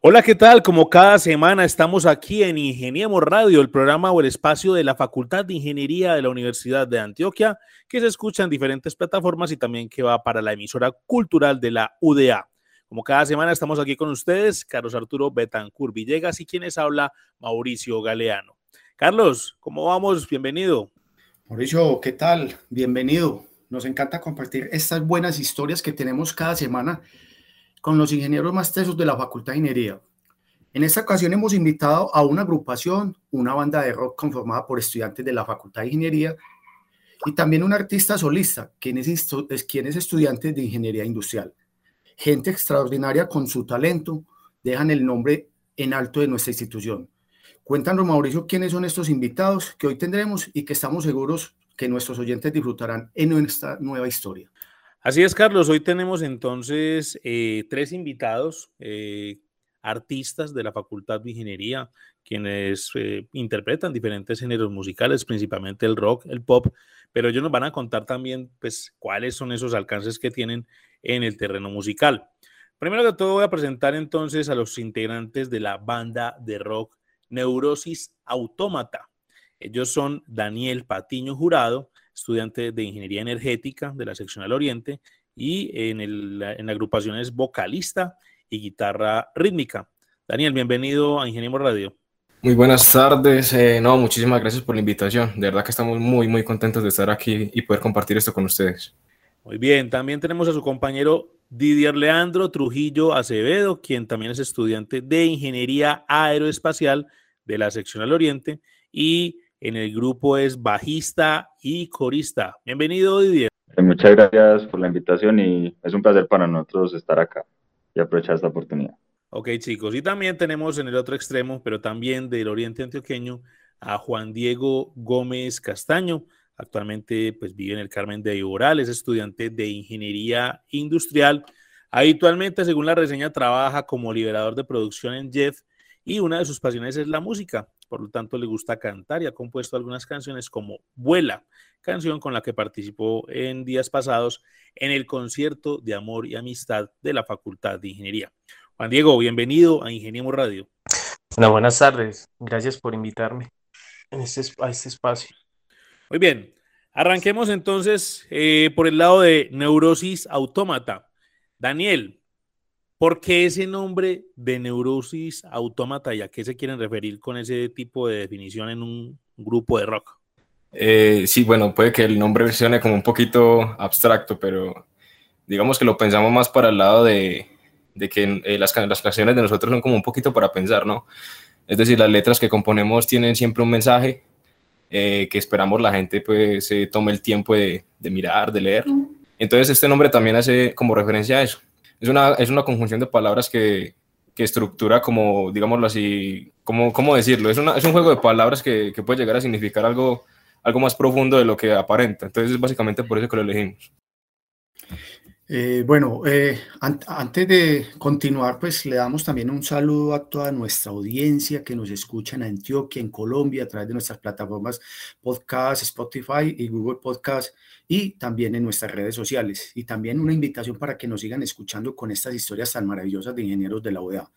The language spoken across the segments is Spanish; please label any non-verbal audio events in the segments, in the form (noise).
Hola, ¿qué tal? Como cada semana estamos aquí en Ingeniemos Radio, el programa o el espacio de la Facultad de Ingeniería de la Universidad de Antioquia, que se escucha en diferentes plataformas y también que va para la emisora cultural de la UDA. Como cada semana estamos aquí con ustedes, Carlos Arturo Betancur Villegas y quienes habla Mauricio Galeano. Carlos, ¿cómo vamos? Bienvenido. Mauricio, ¿qué tal? Bienvenido. Nos encanta compartir estas buenas historias que tenemos cada semana con los ingenieros más tesos de la Facultad de Ingeniería. En esta ocasión hemos invitado a una agrupación, una banda de rock conformada por estudiantes de la Facultad de Ingeniería y también un artista solista, quien es, estudiante de Ingeniería Industrial. Gente extraordinaria con su talento, dejan el nombre en alto de nuestra institución. Cuéntanos, Mauricio, quiénes son estos invitados que hoy tendremos y que estamos seguros que nuestros oyentes disfrutarán en nuestra nueva historia. Así es, Carlos. Hoy tenemos entonces eh, tres invitados, eh, artistas de la Facultad de Ingeniería, quienes eh, interpretan diferentes géneros musicales, principalmente el rock, el pop, pero ellos nos van a contar también, pues, cuáles son esos alcances que tienen en el terreno musical. Primero que todo, voy a presentar entonces a los integrantes de la banda de rock Neurosis Autómata. Ellos son Daniel Patiño Jurado, estudiante de Ingeniería Energética de la seccional Oriente y en, el, en la agrupación es vocalista y guitarra rítmica. Daniel, bienvenido a Ingeniero Radio. Muy buenas tardes. Eh, no, muchísimas gracias por la invitación. De verdad que estamos muy, muy contentos de estar aquí y poder compartir esto con ustedes. Muy bien, también tenemos a su compañero Didier Leandro Trujillo Acevedo, quien también es estudiante de Ingeniería Aeroespacial de la seccional Oriente y en el grupo es bajista y corista. Bienvenido, Didier. Eh, muchas gracias por la invitación y es un placer para nosotros estar acá y aprovechar esta oportunidad. Ok, chicos. Y también tenemos en el otro extremo, pero también del Oriente Antioqueño, a Juan Diego Gómez Castaño. Actualmente pues, vive en el Carmen de Iboral, es estudiante de Ingeniería Industrial. Habitualmente, según la reseña, trabaja como liberador de producción en Jeff y una de sus pasiones es la música por lo tanto le gusta cantar y ha compuesto algunas canciones como Vuela, canción con la que participó en días pasados en el concierto de amor y amistad de la Facultad de Ingeniería. Juan Diego, bienvenido a Ingeniemos Radio. buenas tardes, gracias por invitarme en este, a este espacio. Muy bien, arranquemos entonces eh, por el lado de neurosis autómata. Daniel, ¿Por qué ese nombre de neurosis autómata y a qué se quieren referir con ese tipo de definición en un grupo de rock? Eh, sí, bueno, puede que el nombre suene como un poquito abstracto, pero digamos que lo pensamos más para el lado de, que eh, las, las, canciones de nosotros son como un poquito para pensar, ¿no? Es decir, las letras que componemos tienen siempre un mensaje eh, que esperamos la gente pues se tome el tiempo de, de mirar, de leer. Entonces este nombre también hace como referencia a eso es una, es una conjunción de palabras que, que estructura como, digámoslo así, como, ¿cómo decirlo? Es, una, es un juego de palabras que, que, puede llegar a significar algo, algo más profundo de lo que aparenta. Entonces es básicamente por eso que lo elegimos. Eh, bueno, eh, antes de continuar, pues le damos también un saludo a toda nuestra audiencia que nos escucha en Antioquia, en Colombia, a través de nuestras plataformas podcast, Spotify y Google Podcast y también en nuestras redes sociales. Y también una invitación para que nos sigan escuchando con estas historias tan maravillosas de ingenieros de la OEA.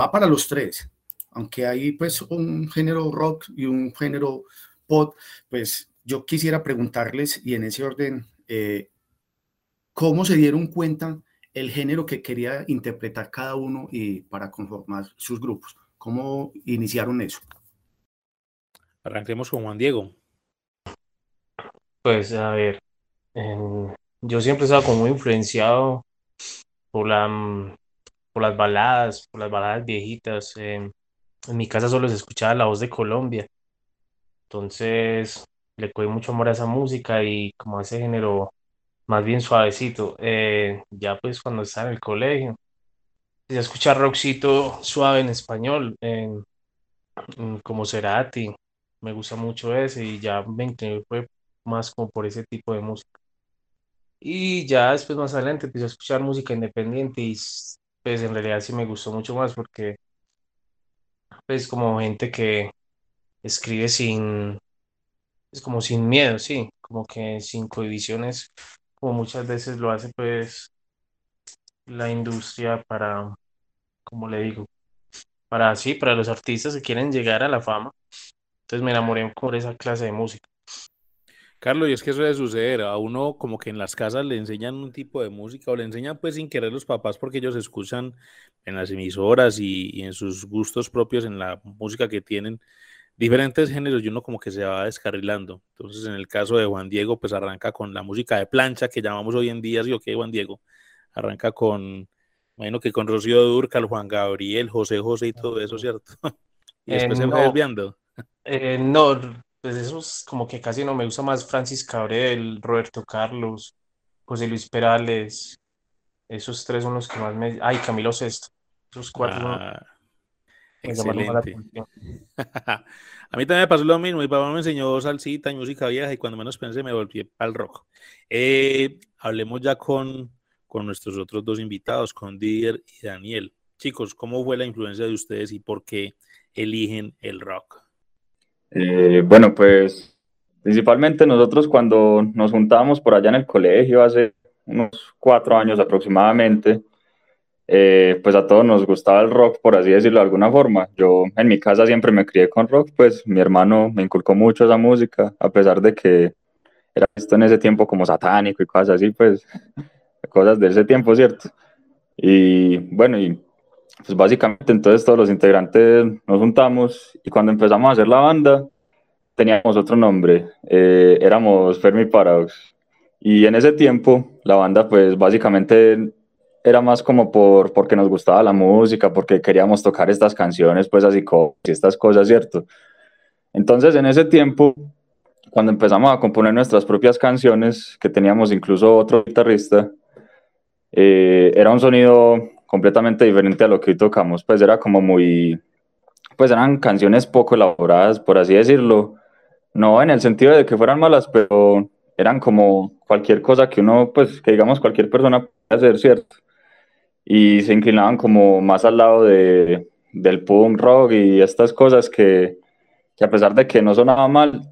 Va para los tres, aunque hay pues un género rock y un género pop, pues yo quisiera preguntarles y en ese orden... Eh, cómo se dieron cuenta el género que quería interpretar cada uno y para conformar sus grupos. ¿Cómo iniciaron eso? Arranquemos con Juan Diego. Pues a ver, yo siempre he estado como muy influenciado por, la, mm, por las baladas, por las baladas viejitas. en mi casa solo se escuchaba la voz de Colombia. Entonces le cogí mucho amor a esa música y como a ese género más bien suavecito. Eh, ya pues cuando estaba en el colegio, ya escuchar rockcito suave en español, en, como Cerati, me gusta mucho ese y ya me fue más como por ese tipo de música. Y ya después más adelante empecé a escuchar música independiente y pues en realidad sí me gustó mucho más porque pues como gente que escribe sin, es como sin miedo, sí, como que sin cohibiciones, como muchas veces lo hace pues la industria para, como le digo, para sí, para los artistas que quieren llegar a la fama. Entonces me enamoré por esa clase de música. Carlos, y es que eso debe suceder, a uno como que en las casas le enseñan un tipo de música o le enseñan pues sin querer los papás porque ellos escuchan en las emisoras y, en sus gustos propios en la música que tienen diferentes géneros y uno como que se va descarrilando. Entonces en el caso de Juan Diego pues arranca con la música de plancha que llamamos hoy en día, sí o Juan Diego, arranca con, bueno que con Rocío Durcal, Juan Gabriel, José José y todo eso, ¿cierto? (laughs) y después se va desviando. Eh, no, pues esos como que casi no me gusta más Francis Cabrel, Roberto Carlos, José Luis Perales, esos tres son los que más me... Ay, Camilo Sesto, esos cuatro ah, excelente. (laughs) A mí también me pasó lo mismo, mi papá me enseñó salsita y música vieja y cuando menos pensé me volví al rock. Eh, hablemos ya con, con nuestros otros dos invitados, con Didier y Daniel. Chicos, ¿cómo fue la influencia de ustedes y por qué eligen el rock? Eh, bueno, pues principalmente nosotros cuando nos juntábamos por allá en el colegio hace unos cuatro años aproximadamente, eh, pues a todos nos gustaba el rock, por así decirlo de alguna forma. Yo en mi casa siempre me crié con rock, pues mi hermano me inculcó mucho esa música, a pesar de que era visto en ese tiempo como satánico y cosas así, pues (laughs) cosas de ese tiempo, ¿cierto? Y bueno, y pues básicamente entonces todos los integrantes nos juntamos y cuando empezamos a hacer la banda teníamos otro nombre, eh, éramos Fermi Paradox. Y en ese tiempo la banda pues básicamente era más como por, porque nos gustaba la música, porque queríamos tocar estas canciones pues así como estas cosas, ¿cierto? Entonces en ese tiempo, cuando empezamos a componer nuestras propias canciones, que teníamos incluso otro guitarrista, eh, era un sonido completamente diferente a lo que tocamos, pues era como muy, pues eran canciones poco elaboradas, por así decirlo, no en el sentido de que fueran malas, pero eran como cualquier cosa que uno, pues que digamos cualquier persona puede hacer, ¿cierto? Y se inclinaban como más al lado de, del punk rock y estas cosas que, que a pesar de que no sonaba mal,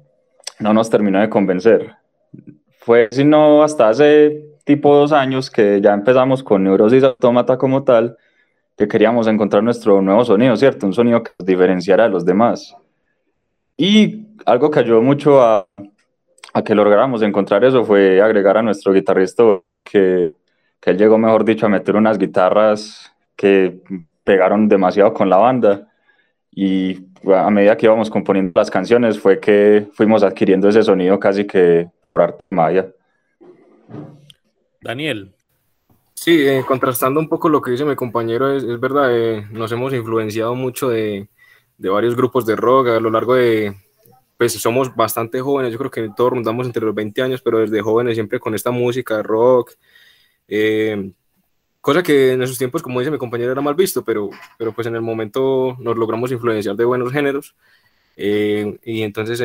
no nos terminó de convencer. Fue sino hasta hace tipo dos años que ya empezamos con Neurosis Automata como tal, que queríamos encontrar nuestro nuevo sonido, ¿cierto? Un sonido que nos diferenciara de los demás. Y algo que ayudó mucho a, a que lográramos encontrar eso fue agregar a nuestro guitarrista que, que él llegó, mejor dicho, a meter unas guitarras que pegaron demasiado con la banda. Y a medida que íbamos componiendo las canciones fue que fuimos adquiriendo ese sonido casi que por arte maya. Daniel. Sí, eh, contrastando un poco lo que dice mi compañero, es, es verdad, eh, nos hemos influenciado mucho de, de, varios grupos de rock a lo largo de, pues somos bastante jóvenes, yo creo que todos rondamos entre los 20 años, pero desde jóvenes siempre con esta música de rock, eh, cosa que en esos tiempos, como dice mi compañero, era mal visto, pero, pero pues en el momento nos logramos influenciar de buenos géneros y entonces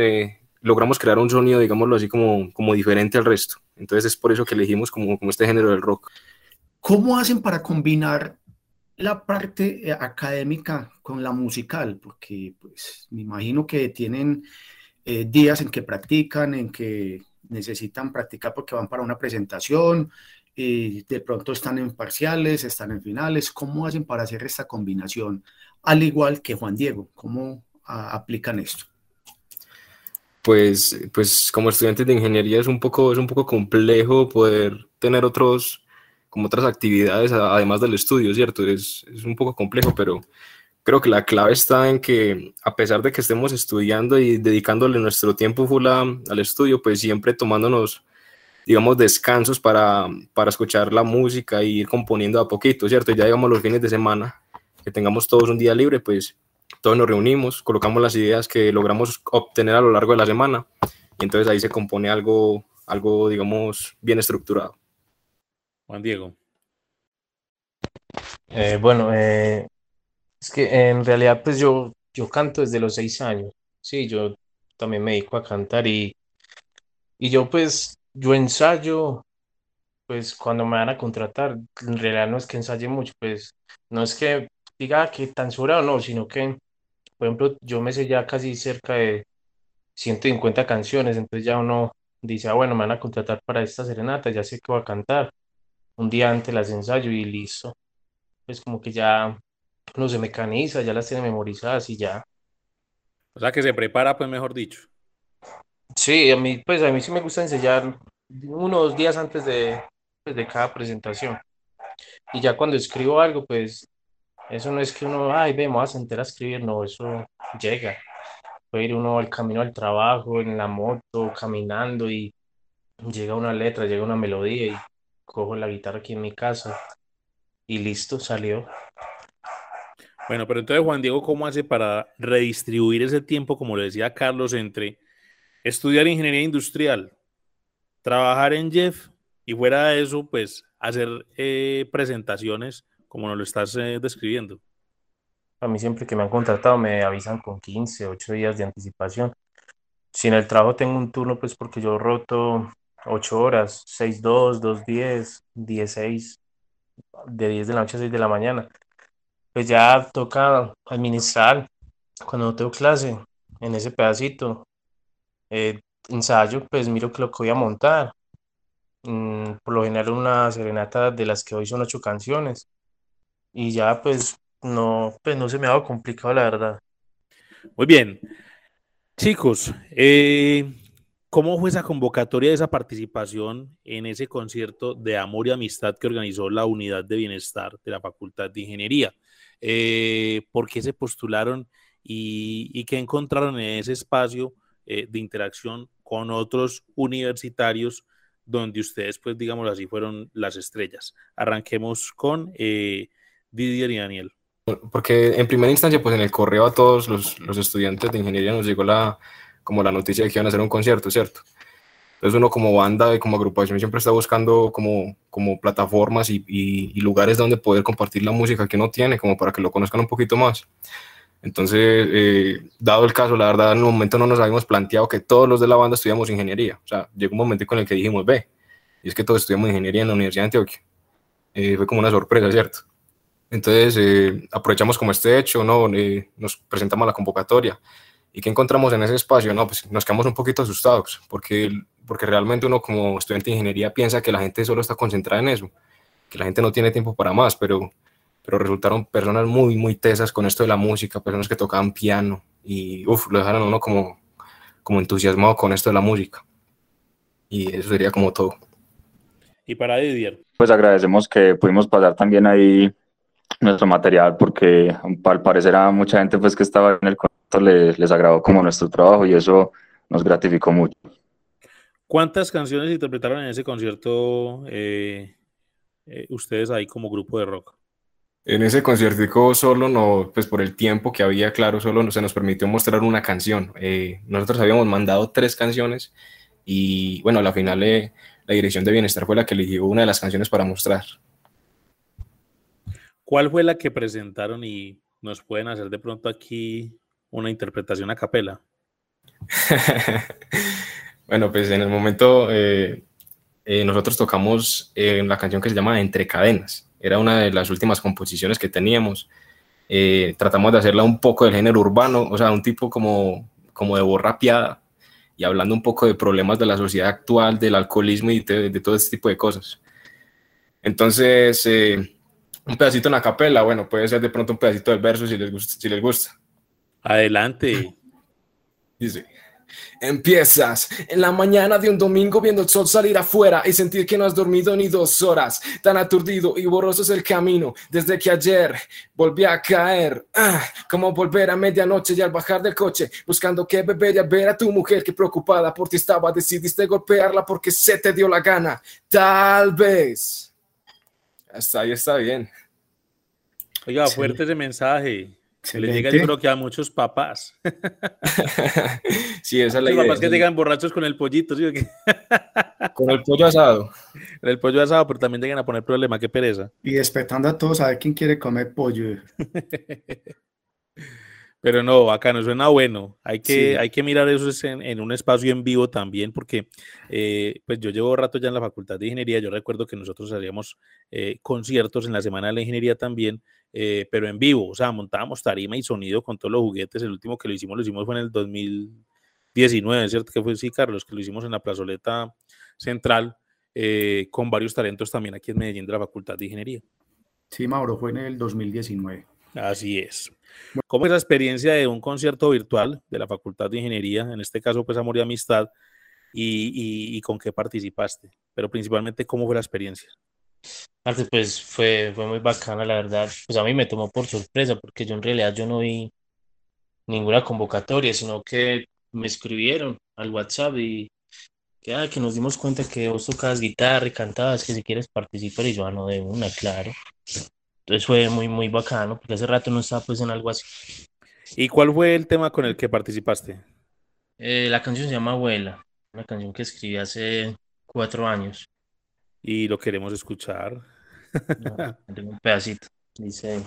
logramos crear un sonido, digámoslo así, como, como diferente al resto. Entonces es por eso que elegimos como, como este género del rock. ¿Cómo hacen para combinar la parte eh, académica con la musical? Porque pues me imagino que tienen eh, días en que practican, en que necesitan practicar porque van para una presentación, y de pronto están en parciales, están en finales. ¿Cómo hacen para hacer esta combinación? Al igual que Juan Diego, ¿cómo aplican esto? Pues, pues como estudiantes de ingeniería es un poco, es un poco complejo poder tener otros, como otras actividades además del estudio, ¿cierto? Es, es un poco complejo, pero creo que la clave está en que a pesar de que estemos estudiando y dedicándole nuestro tiempo full al estudio, pues siempre tomándonos, digamos, descansos para, para escuchar la música y ir componiendo a poquito, ¿cierto? Ya digamos los fines de semana, que tengamos todos un día libre, pues todos nos reunimos, colocamos las ideas que logramos obtener a lo largo de la semana y entonces ahí se compone algo, algo digamos, bien estructurado. Juan Diego. Eh, bueno, eh, es que en realidad pues yo, yo canto desde los seis años, sí, yo también me dedico a cantar y, y yo pues, yo ensayo pues cuando me van a contratar, en realidad no es que ensaye mucho, pues no es que diga que tan sobrado o no, sino que, por ejemplo, yo me sé ya casi cerca de 150 canciones, entonces ya uno dice, ah, bueno, me van a contratar para esta serenata, ya sé que voy a cantar. Un día antes las ensayo y listo. Pues como que ya no se mecaniza, ya las tiene memorizadas y ya. O sea que se prepara, pues mejor dicho. Sí, a mí, pues a mí sí me gusta ensayar unos días antes de, pues, de cada presentación. Y ya cuando escribo algo, pues eso no es que uno, ay, ve, me voy a sentar a escribir, no, eso llega. Puede ir uno al camino al trabajo, en la moto, caminando y llega una letra, llega una melodía y cojo la guitarra aquí en mi casa y listo, salió. Bueno, pero entonces Juan Diego, ¿cómo hace para redistribuir ese tiempo, como le decía Carlos, entre estudiar ingeniería industrial, trabajar en Jeff y fuera de eso, pues hacer eh, presentaciones como nos lo estás eh, describiendo? A mí siempre que me han contratado me avisan con 15, 8 días de anticipación. Si en el trabajo tengo un turno, pues porque yo roto 8 horas, 6, 2, 2, 10, 10, 6, de 10 de la noche a 6 de la mañana. Pues ya toca administrar cuando no tengo clase en ese pedacito. Eh, ensayo, pues miro que lo que voy a montar. Mm, por lo general una serenata de las que hoy son ocho canciones. Y ya pues no, pues no se me ha dado complicado, la verdad. Muy bien. Chicos, eh, ¿cómo fue esa convocatoria, esa participación en ese concierto de amor y amistad que organizó la Unidad de Bienestar de la Facultad de Ingeniería? Eh, ¿Por qué se postularon y, qué encontraron en ese espacio eh, de interacción con otros universitarios donde ustedes, pues digámoslo así, fueron las estrellas? Arranquemos con Didier y Daniel. Porque en primera instancia, pues en el correo a todos los, los, estudiantes de ingeniería nos llegó la, como la noticia de que iban a hacer un concierto, ¿cierto? Entonces uno como banda y como agrupación siempre está buscando como, como plataformas y, y, lugares donde poder compartir la música que uno tiene, como para que lo conozcan un poquito más. Entonces, eh, dado el caso, la verdad, en un momento no nos habíamos planteado que todos los de la banda estudiamos ingeniería. O sea, llegó un momento con el que dijimos, ve, y es que todos estudiamos ingeniería en la Universidad de Antioquia. Eh, fue como una sorpresa, ¿cierto? Entonces, eh, aprovechamos como este hecho, ¿no? Eh, nos presentamos a la convocatoria. ¿Y qué encontramos en ese espacio? No, pues nos quedamos un poquito asustados, porque, porque realmente uno como estudiante de ingeniería piensa que la gente solo está concentrada en eso, que la gente no tiene tiempo para más, pero, pero resultaron personas muy, muy tesas con esto de la música, personas que tocaban piano y, uff, lo dejaron uno como, como entusiasmado con esto de la música. Y eso sería como todo. Y para Didier. Pues agradecemos que pudimos pasar también ahí nuestro material porque al parecer a mucha gente pues que estaba en el concierto les, les agradó como nuestro trabajo y eso nos gratificó mucho. ¿Cuántas canciones interpretaron en ese concierto eh, eh, ustedes ahí como grupo de rock? En ese concierto solo no, pues por el tiempo que había, claro, solo se nos permitió mostrar una canción. Eh, nosotros habíamos mandado tres canciones y bueno, a la final la dirección de bienestar fue la que eligió una de las canciones para mostrar. ¿Cuál fue la que presentaron y nos pueden hacer de pronto aquí una interpretación a capela? (laughs) bueno, pues en el momento eh, eh, nosotros tocamos eh, la canción que se llama Entre Cadenas. Era una de las últimas composiciones que teníamos. tratamos de hacerla un poco del género urbano, o sea, un tipo como, como de voz rapeada y hablando un poco de problemas de la sociedad actual, del alcoholismo y de, de todo este tipo de cosas. Entonces, un pedacito en la capela, bueno, puede ser de pronto un pedacito del verso si les gusta. Si les gusta. Adelante. Dice. Empiezas en la mañana de un domingo viendo el sol salir afuera y sentir que no has dormido ni dos horas. Tan aturdido y borroso es el camino desde que ayer volví a caer. Ah, como volver a medianoche y al bajar del coche buscando qué beber y a ver a tu mujer que preocupada por ti estaba decidiste golpearla porque se te dio la gana. Tal vez. Hasta ahí está bien. Oiga, fuerte ese mensaje. Se le llega yo creo que a muchos papás. (laughs) sí, esa es la idea. papás que llegan borrachos con el pollito, ¿sí? (laughs) con el pollo asado. El pollo asado, pero también llegan a poner problema, qué pereza. Y despertando a todos a ver quién quiere comer pollo. (laughs) Pero no, bacano, suena bueno. Hay que, hay que mirar eso en, un espacio en vivo también, porque eh, pues yo llevo rato ya en la Facultad de Ingeniería. Yo recuerdo que nosotros hacíamos eh, conciertos en la Semana de la Ingeniería también, eh, pero en vivo. O sea, montábamos tarima y sonido con todos los juguetes. El último que lo hicimos, lo hicimos fue en el 2019, ¿cierto? Que fue, sí, Carlos, que lo hicimos en la plazoleta central con varios talentos también aquí en Medellín de la Facultad de Ingeniería. Sí, Mauro, fue en el 2019. Así es. ¿Cómo es la experiencia de un concierto virtual de la Facultad de Ingeniería, en este caso pues Amor y Amistad, y, con qué participaste? Pero principalmente, ¿cómo fue la experiencia? Pues fue, muy bacana, la verdad. Pues a mí me tomó por sorpresa porque yo en realidad yo no vi ninguna convocatoria, sino que me escribieron al WhatsApp y que, ah, nos dimos cuenta que vos tocabas guitarra y cantabas, que si quieres participar y yo, ah, no, de una, claro. Entonces fue muy, muy bacano, porque hace rato no estaba pues en algo así. ¿Y cuál fue el tema con el que participaste? Eh, la canción se llama Abuela, una canción que escribí hace cuatro años. Y lo queremos escuchar. (laughs) tengo un pedacito. Dice,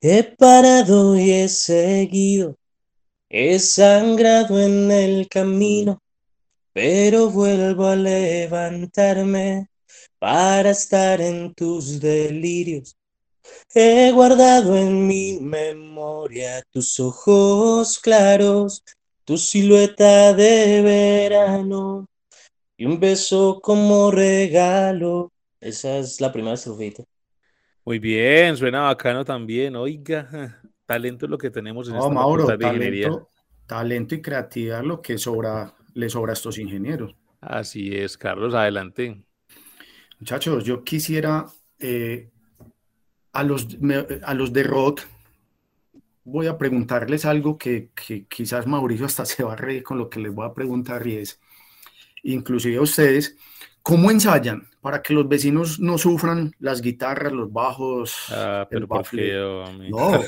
he parado y he seguido, he sangrado en el camino, pero vuelvo a levantarme para estar en tus delirios. He guardado en mi memoria tus ojos claros, tu silueta de verano y un beso como regalo. Esa es la primera estrofita. Muy bien, suena bacano también. Oiga, (laughs) talento es lo que tenemos en esta Mauro, talento, talento y creatividad lo que sobra, le sobra a estos ingenieros. Así es, Carlos, adelante. Muchachos, yo quisiera eh, a, los, a los de rock, voy a preguntarles algo que, quizás Mauricio hasta (laughs) se va a reír con lo que les voy a preguntar y es, inclusive a ustedes, ¿cómo ensayan para que los vecinos no sufran las guitarras, los bajos? Ah, pero por no,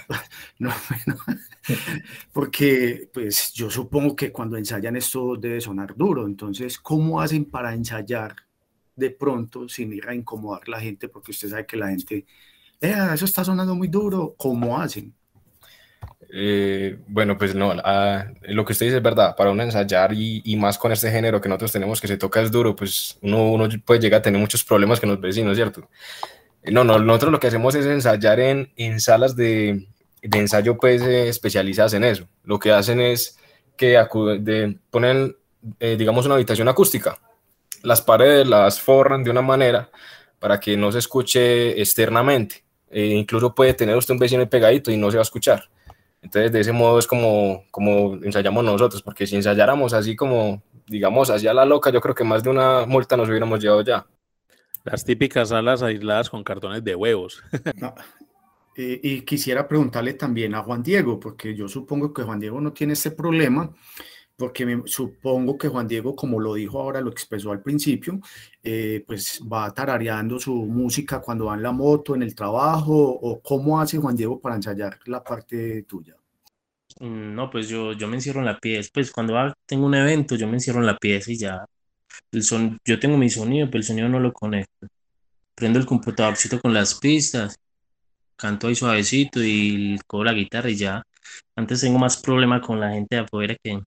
(laughs) no, (laughs) porque pues yo supongo que cuando ensayan esto debe sonar duro, entonces, ¿cómo hacen para ensayar de pronto sin ir a incomodar a la gente, porque usted sabe que la gente, eh, eso está sonando muy duro, ¿cómo hacen? Eh, bueno, pues no, lo que usted dice es verdad, para uno ensayar y, más con este género que nosotros tenemos que se toca es duro, pues uno, uno puede llegar a tener muchos problemas con los vecinos, ¿cierto? No, no, nosotros lo que hacemos es ensayar en, en salas de, de ensayo pues eh, especializadas en eso. Lo que hacen es que de, ponen, digamos, una habitación acústica las paredes las forran de una manera para que no se escuche externamente. E incluso puede tener usted un vecino pegadito y no se va a escuchar. Entonces, de ese modo es como, como ensayamos nosotros, porque si ensayáramos así como, digamos, hacia la loca, yo creo que más de una multa nos hubiéramos llevado ya. Las típicas salas aisladas con cartones de huevos. (laughs) y, quisiera preguntarle también a Juan Diego, porque yo supongo que Juan Diego no tiene ese problema, porque supongo que Juan Diego, como lo dijo ahora, lo expresó al principio, eh, pues va tarareando su música cuando va en la moto, en el trabajo, o cómo hace Juan Diego para ensayar la parte tuya. Mm, no, pues yo, yo me encierro en la pieza, pues cuando tengo un evento yo me encierro en la pieza y ya, son, yo tengo mi sonido, pero el sonido no lo conecto. Prendo el computadorcito con las pistas, canto ahí suavecito y cojo la guitarra y ya. Antes tengo más problema con la gente de afuera que,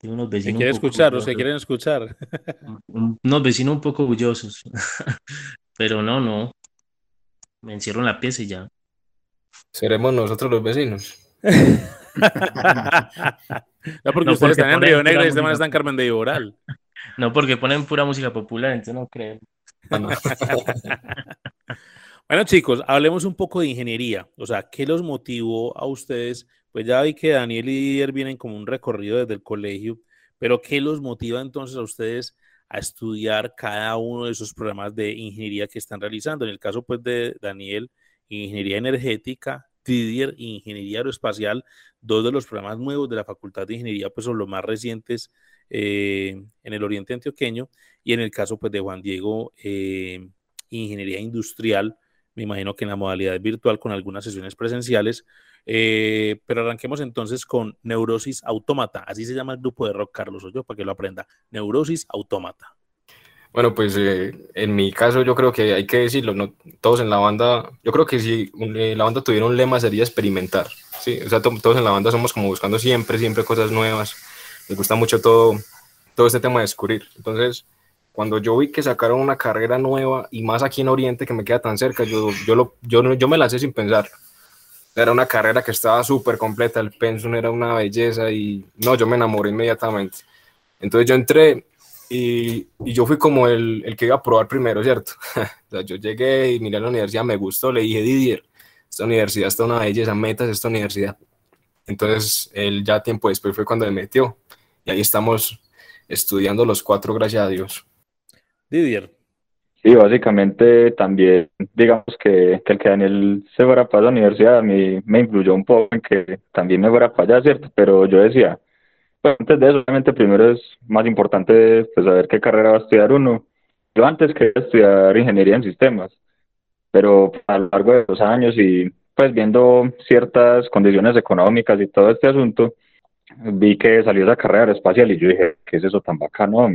tengo unos vecinos. ¿Se quieren escuchar o se quieren escuchar? (laughs) Unos vecinos un poco orgullosos. (laughs) Pero no, no. Me encierro en la pieza y ya. Seremos nosotros los vecinos. (laughs) no, porque ustedes están en Río Negro y este man está en Carmen de Iboral. No, porque ponen pura música popular, entonces no creo. bueno, chicos, hablemos un poco de ingeniería. O sea, ¿qué los motivó a ustedes pues ya vi que Daniel y Didier vienen como un recorrido desde el colegio, pero ¿qué los motiva entonces a ustedes a estudiar cada uno de esos programas de ingeniería que están realizando? En el caso pues de Daniel, ingeniería energética, Didier, ingeniería aeroespacial, dos de los programas nuevos de la Facultad de Ingeniería pues son los más recientes eh, en el oriente antioqueño y en el caso pues de Juan Diego, eh, ingeniería industrial, me imagino que en la modalidad virtual con algunas sesiones presenciales, eh, pero arranquemos entonces con Neurosis Autómata. Así se llama el grupo de rock, Carlos yo para que lo aprenda. Neurosis Autómata. Bueno, pues eh, en mi caso yo creo que hay que decirlo, no, todos en la banda, yo creo que si eh, la banda tuviera un lema sería experimentar, ¿sí? O sea, todos en la banda somos como buscando siempre, siempre cosas nuevas, nos gusta mucho todo, todo este tema de descubrir. Entonces, cuando yo vi que sacaron una carrera nueva y más aquí en Oriente que me queda tan cerca, yo, yo, lo, yo, yo me lancé sin pensar. Era una carrera que estaba súper completa, el pensum era una belleza y no, yo me enamoré inmediatamente. Entonces yo entré y, y, yo fui como el, el, que iba a probar primero, ¿cierto? (laughs) o sea, yo llegué y miré a la universidad, me gustó, le dije, Didier, esta universidad está una belleza, metas esta universidad. Entonces, él ya tiempo después fue cuando me metió. Y ahí estamos estudiando los cuatro, gracias a Dios. Didier. Sí, básicamente también, digamos que, que el que Daniel se fuera para la universidad a mí me influyó un poco en que también me fuera para allá, ¿cierto? Pero yo decía, pues antes de eso, obviamente, primero es más importante pues, saber qué carrera va a estudiar uno. Yo antes quería estudiar ingeniería en sistemas, pero a lo largo de los años y pues viendo ciertas condiciones económicas y todo este asunto, vi que salió esa carrera aeroespacial y yo dije, ¿qué es eso tan bacano?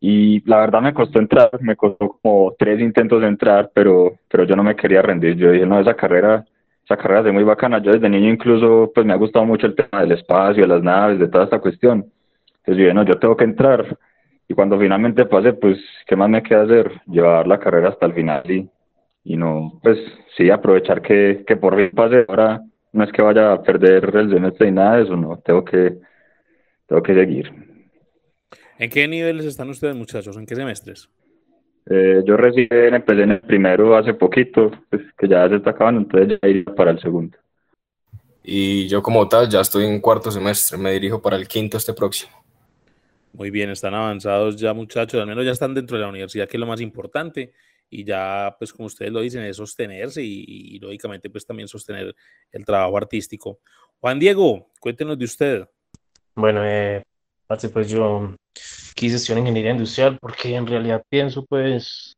Y la verdad me costó entrar, me costó como tres intentos de entrar, pero, pero yo no me quería rendir. Yo dije, no, esa carrera esa carrera es muy bacana. Yo desde niño incluso pues me ha gustado mucho el tema del espacio, de las naves, de toda esta cuestión. Entonces yo no, yo tengo que entrar. Y cuando finalmente pase, pues, ¿qué más me queda hacer? Llevar la carrera hasta el final y, y no, pues sí, aprovechar que, que por fin pase. Ahora no es que vaya a perder el semestre y nada de eso, no, tengo que, tengo que seguir. ¿En qué niveles están ustedes, muchachos? ¿En qué semestres? Eh, yo recién empecé en el primero hace poquito, pues, que ya se está acabando, entonces ya iría para el segundo. Y yo como tal ya estoy en cuarto semestre, me dirijo para el quinto este próximo. Muy bien, están avanzados ya muchachos, al menos ya están dentro de la universidad, que es lo más importante, y ya, pues como ustedes lo dicen, es sostenerse y, lógicamente pues también sostener el trabajo artístico. Juan Diego, cuéntenos de usted. Bueno, eh, pues yo quise estudiar ingeniería industrial porque en realidad pienso pues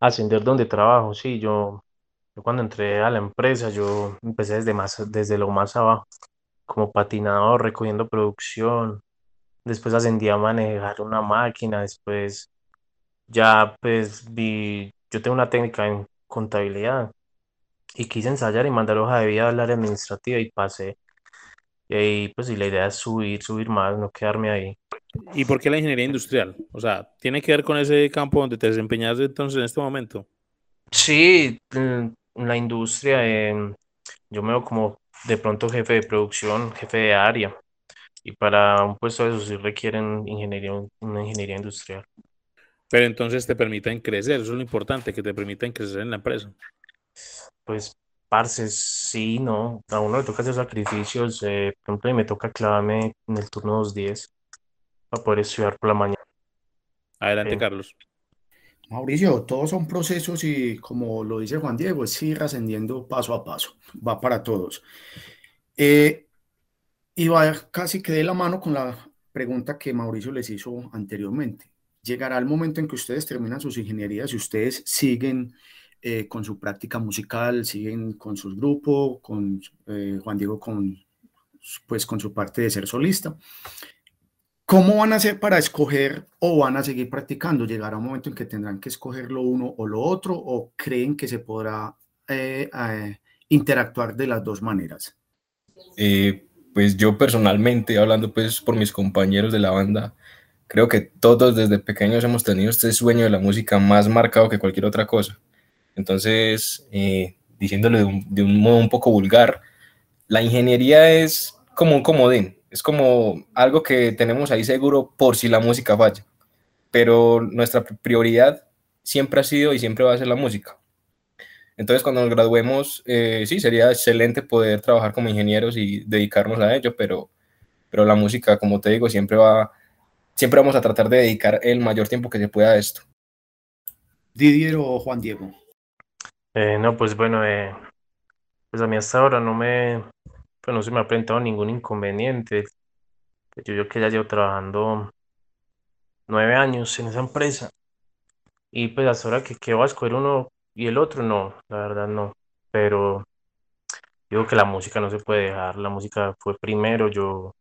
ascender donde trabajo, sí, yo, yo cuando entré a la empresa yo empecé desde, más, desde lo más abajo, como patinador, recogiendo producción, después ascendí a manejar una máquina, después ya pues vi, yo tengo una técnica en contabilidad y quise ensayar y mandar hoja de vida al área administrativa y pasé. Y pues y la idea es subir, subir más, no quedarme ahí. ¿Y por qué la ingeniería industrial? O sea, ¿tiene que ver con ese campo donde te desempeñas entonces en este momento? Sí, en la industria, em, yo me veo como de pronto jefe de producción, jefe de área. Y para un puesto de eso sí requieren ingeniería, una ingeniería industrial. Pero entonces te permiten crecer, eso es lo importante, que te permiten crecer en la empresa. Pues, parce, sí, no. A uno le toca hacer sacrificios. Eh, por ejemplo, y me toca clavarme en el turno 210 para poder estudiar por la mañana. Adelante, Carlos. Mauricio, todos son procesos y como lo dice Juan Diego, es ir ascendiendo paso a paso, va para todos. Eh, y va casi que de la mano con la pregunta que Mauricio les hizo anteriormente. Llegará el momento en que ustedes terminan sus ingenierías y ustedes siguen eh, con su práctica musical, siguen con sus grupos, con eh, Juan Diego con, pues, con su parte de ser solista. ¿Cómo van a hacer para escoger o van a seguir practicando? ¿Llegará un momento en que tendrán que escoger lo uno o lo otro o creen que se podrá eh, eh, interactuar de las dos maneras? Eh, pues yo personalmente, hablando pues por mis compañeros de la banda, creo que todos desde pequeños hemos tenido este sueño de la música más marcado que cualquier otra cosa. Entonces, diciéndole de un, de un modo un poco vulgar, la ingeniería es como un comodín es como algo que tenemos ahí seguro por si la música falla. Pero nuestra prioridad siempre ha sido y siempre va a ser la música. Entonces, cuando nos graduemos, eh, sí, sería excelente poder trabajar como ingenieros y dedicarnos a ello, pero, pero la música, como te digo, siempre va, siempre vamos a tratar de dedicar el mayor tiempo que se pueda a esto. Didier o Juan Diego. Eh, no, pues bueno, eh, pues a mí hasta ahora no me, pues no se me ha presentado ningún inconveniente. Yo, yo que ya llevo trabajando nueve años en esa empresa y pues hasta ahora que, que voy a escoger uno y el otro, no, la verdad no. Pero digo que la música no se puede dejar, la música fue primero, yo,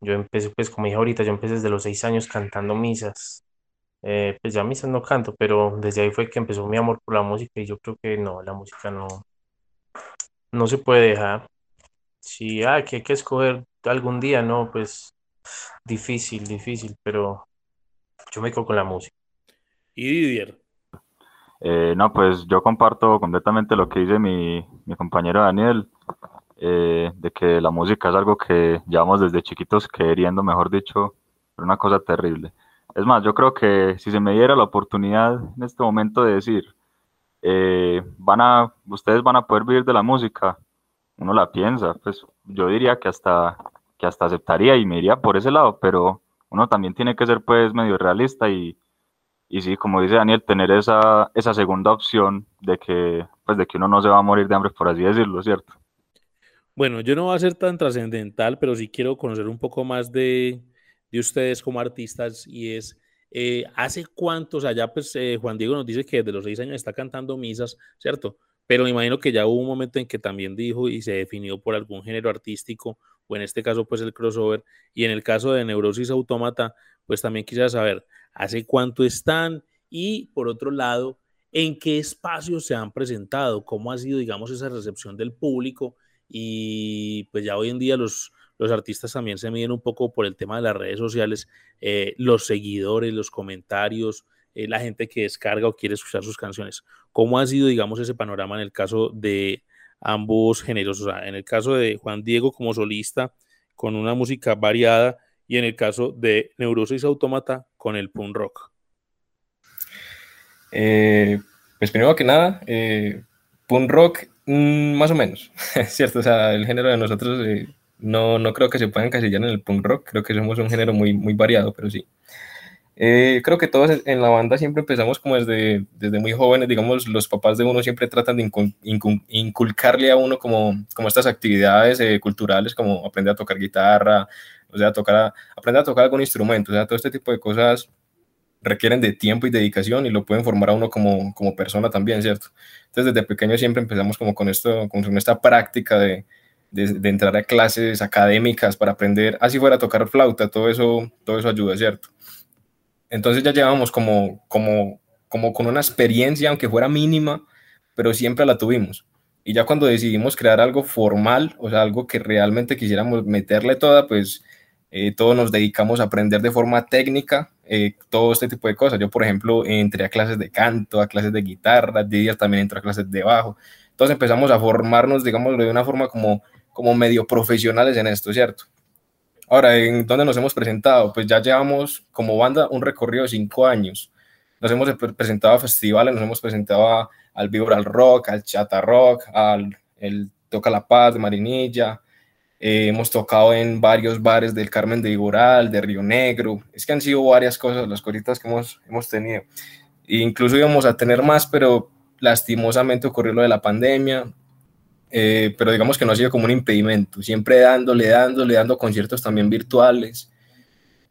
yo empecé, pues como dije ahorita, yo empecé desde los seis años cantando misas. Eh, pues ya mí no canto, pero desde ahí fue que empezó mi amor por la música y yo creo que no, la música no, no se puede dejar. Si ah, que hay que escoger algún día, no, pues difícil, difícil, pero yo me quedo con la música. ¿Y Didier? Eh, no, pues yo comparto completamente lo que dice mi, mi compañero Daniel, eh, de que la música es algo que llevamos desde chiquitos queriendo, mejor dicho, una cosa terrible. Es más, yo creo que si se me diera la oportunidad en este momento de decir, eh, van a, ustedes van a poder vivir de la música, uno la piensa, pues yo diría que hasta, que hasta aceptaría y me iría por ese lado, pero uno también tiene que ser pues medio realista y, y sí, como dice Daniel, tener esa, esa segunda opción de que, pues de que uno no se va a morir de hambre, por así decirlo, ¿cierto? Bueno, yo no voy a ser tan trascendental, pero sí quiero conocer un poco más de, de ustedes como artistas y es, eh, ¿hace cuántos allá, pues eh, Juan Diego nos dice que desde los seis años está cantando misas, ¿cierto? Pero me imagino que ya hubo un momento en que también dijo y se definió por algún género artístico, o en este caso, pues el crossover, y en el caso de Neurosis Autómata, pues también quisiera saber, ¿hace cuánto están? Y por otro lado, ¿en qué espacios se han presentado? ¿Cómo ha sido, digamos, esa recepción del público? Y pues ya hoy en día los, los artistas también se miden un poco por el tema de las redes sociales, eh, los seguidores, los comentarios, eh, la gente que descarga o quiere escuchar sus canciones. ¿Cómo ha sido, digamos, ese panorama en el caso de ambos géneros? O sea, en el caso de Juan Diego como solista, con una música variada, y en el caso de Neurosis Autómata, con el punk rock. Eh, pues primero que nada, punk rock, mm, más o menos, (laughs) ¿cierto? O sea, el género de nosotros no, no creo que se pueda encasillar en el punk rock, creo que somos un género muy, muy variado, pero sí. Eh, creo que todos en la banda siempre empezamos como desde, desde muy jóvenes, digamos, los papás de uno siempre tratan de inculcarle a uno como, como estas actividades eh, culturales, como aprender a tocar guitarra, o sea, tocar aprender a tocar algún instrumento, o sea, todo este tipo de cosas requieren de tiempo y dedicación y lo pueden formar a uno como, como persona también, ¿cierto? Entonces, desde pequeño siempre empezamos como con, esto, con esta práctica de, de, entrar a clases académicas para aprender, así fuera a tocar flauta, todo eso, todo eso ayuda, ¿cierto? Entonces ya llevamos como, como, como con una experiencia, aunque fuera mínima, pero siempre la tuvimos. Y ya cuando decidimos crear algo formal, o sea, algo que realmente quisiéramos meterle toda, pues eh, todos nos dedicamos a aprender de forma técnica eh, todo este tipo de cosas. Yo, por ejemplo, entré a clases de canto, a clases de guitarra, días también entré a clases de bajo. Entonces empezamos a formarnos, digamos, de una forma como como medio profesionales en esto, ¿cierto? Ahora, ¿en dónde nos hemos presentado? Pues ya llevamos como banda un recorrido de cinco años. Nos hemos presentado a festivales, nos hemos presentado al Vibral Rock, al Chata Rock, al el Toca la Paz Marinilla. Eh, hemos tocado en varios bares del Carmen de Igural, de Río Negro. Es que han sido varias cosas, las cositas que hemos, hemos tenido. E incluso íbamos a tener más, pero lastimosamente ocurrió lo de la pandemia. Eh, pero digamos que no ha sido como un impedimento, siempre dándole, dándole, dando conciertos también virtuales.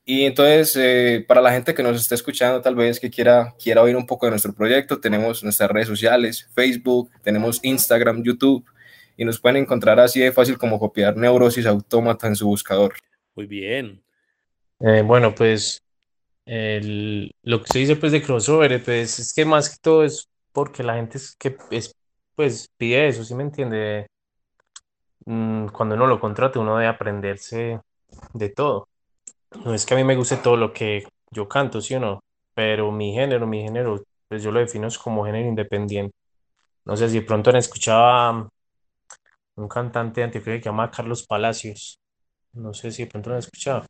Y entonces, eh, para la gente que nos está escuchando, tal vez que quiera, quiera oír un poco de nuestro proyecto, tenemos nuestras redes sociales, Facebook, tenemos Instagram, YouTube, y nos pueden encontrar así de fácil como copiar Neurosis Autómata en su buscador. Muy bien. Eh, bueno, pues lo que se dice pues de crossover, pues es que más que todo es porque la gente es que es pues pide eso, ¿sí me entiende? Mm, cuando uno lo contrata, uno debe aprenderse de todo. No es que a mí me guste todo lo que yo canto, ¿sí o no? Pero mi género, mi género, pues yo lo defino como género independiente. No sé si pronto han escuchado un cantante antiguo que se llama Carlos Palacios. No sé si de pronto lo han escuchado.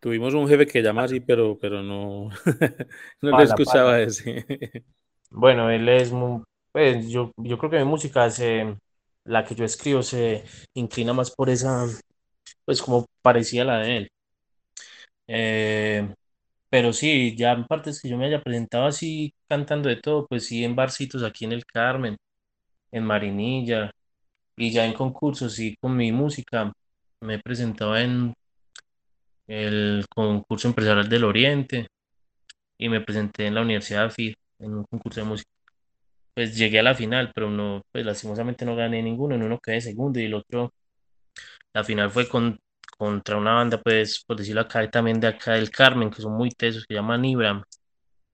Tuvimos un jefe que llama así, pero, pero no, (laughs) no lo escuchaba ese. (laughs) Bueno, él es muy, pues yo, yo creo que mi música, se, la que yo escribo, se inclina más por esa, pues como parecía la de él. Eh, pero sí, ya en partes que yo me haya presentado así cantando de todo, pues sí, en barcitos aquí en el Carmen, en Marinilla, y ya en concursos, sí, con mi música, me he presentado en el concurso empresarial del Oriente y me presenté en la Universidad de en un concurso de música pues llegué a la final, pero no, pues lastimosamente no gané ninguno, en uno quedé segundo y el otro, la final fue con, contra una banda, pues por decirlo acá, también de acá del Carmen, que son muy tesos, que llaman Ibram,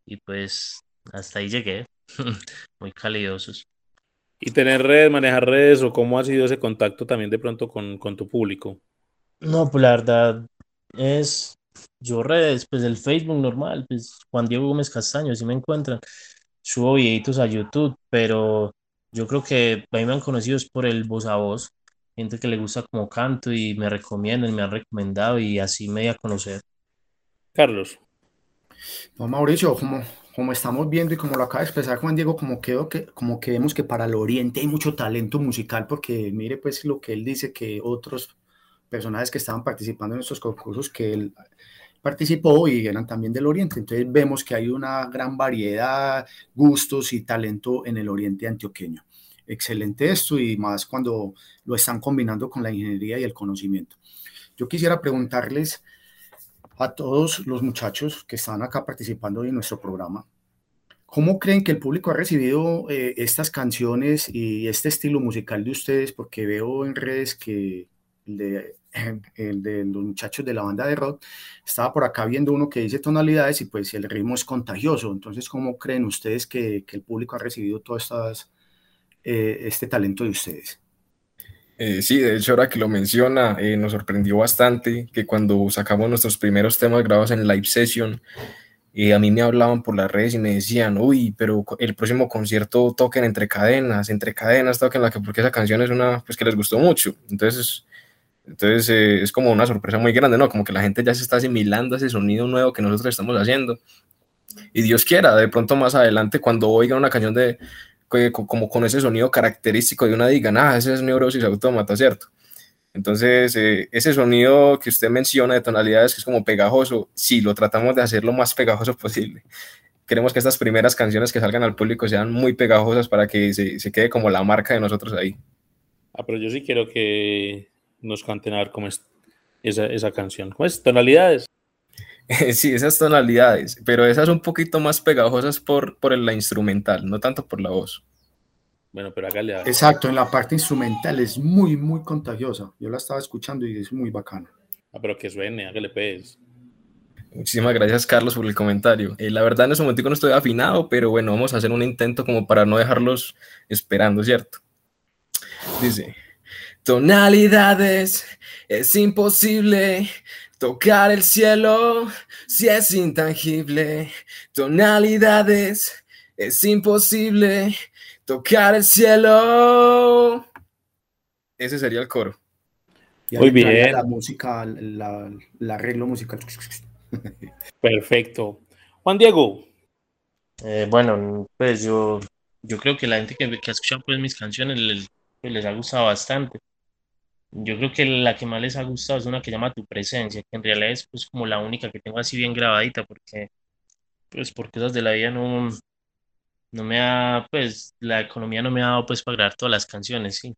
y pues hasta ahí llegué, (laughs) muy calidosos. ¿Y tener redes, manejar redes o cómo ha sido ese contacto también de pronto con, con tu público? No, pues la verdad es, yo redes, pues el Facebook normal, pues Juan Diego Gómez Castaño, si me encuentran, subo videitos a YouTube, pero yo creo que a mí me han conocido es por el voz a voz, gente que le gusta como canto y me recomiendan, me han recomendado y así me di a conocer. Carlos. No, Mauricio, como, como estamos viendo y como lo acaba de expresar Juan Diego, como, que, como que vemos que para el Oriente hay mucho talento musical, porque mire pues lo que él dice que otros personajes que estaban participando en estos concursos que él participó y eran también del Oriente. Entonces vemos que hay una gran variedad, gustos y talento en el Oriente antioqueño. Excelente esto y más cuando lo están combinando con la ingeniería y el conocimiento. Yo quisiera preguntarles a todos los muchachos que están acá participando en nuestro programa, ¿cómo creen que el público ha recibido eh, estas canciones y este estilo musical de ustedes? Porque veo en redes que de (laughs) el de los muchachos de la banda de rock, estaba por acá viendo uno que dice tonalidades y pues el ritmo es contagioso. Entonces, ¿cómo creen ustedes que, que el público ha recibido todo estas, eh, este talento de ustedes? Eh, sí, de hecho, ahora que lo menciona, eh, nos sorprendió bastante que cuando sacamos nuestros primeros temas grabados en live session, a mí me hablaban por las redes y me decían, uy, pero el próximo concierto toquen entre cadenas, entre cadenas toquen la que, porque esa canción es una, pues que les gustó mucho. Entonces, entonces eh, es como una sorpresa muy grande, ¿no? Como que la gente ya se está asimilando a ese sonido nuevo que nosotros estamos haciendo. Y Dios quiera, de pronto más adelante, cuando oigan una canción de como con ese sonido característico de una digan, ah, ese es neurosis autómata, ¿cierto? Entonces, eh, ese sonido que usted menciona de tonalidades que es como pegajoso, sí, lo tratamos de hacer lo más pegajoso posible. Queremos que estas primeras canciones que salgan al público sean muy pegajosas para que se, se quede como la marca de nosotros ahí. Ah, pero yo sí quiero que nos canten a ver cómo es esa, esa canción. ¿Cómo es? ¿Tonalidades? (laughs) Sí, esas tonalidades, pero esas un poquito más pegajosas por, por la instrumental, no tanto por la voz. Bueno, pero hágale. A... Exacto, en la parte instrumental es muy, muy contagiosa. Yo la estaba escuchando y es muy bacana. Ah, pero que suene, hágale pues. Muchísimas gracias, Carlos, por el comentario. Eh, la verdad, en ese momento no estoy afinado, pero bueno, vamos a hacer un intento como para no dejarlos esperando, ¿cierto? Dice. Tonalidades, es imposible tocar el cielo si es intangible. Tonalidades, es imposible tocar el cielo. Ese sería el coro. Muy bien. La música, la, arreglo musical. (laughs) Perfecto. Juan Diego. Eh, bueno, pues yo, yo creo que la gente que, que ha escuchado pues, mis canciones les, les ha gustado bastante. Yo creo que la que más les ha gustado es una que llama Tu Presencia, que en realidad es pues como la única que tengo así bien grabadita, porque pues por cosas de la vida no, no me ha, pues la economía no me ha dado pues para grabar todas las canciones, sí,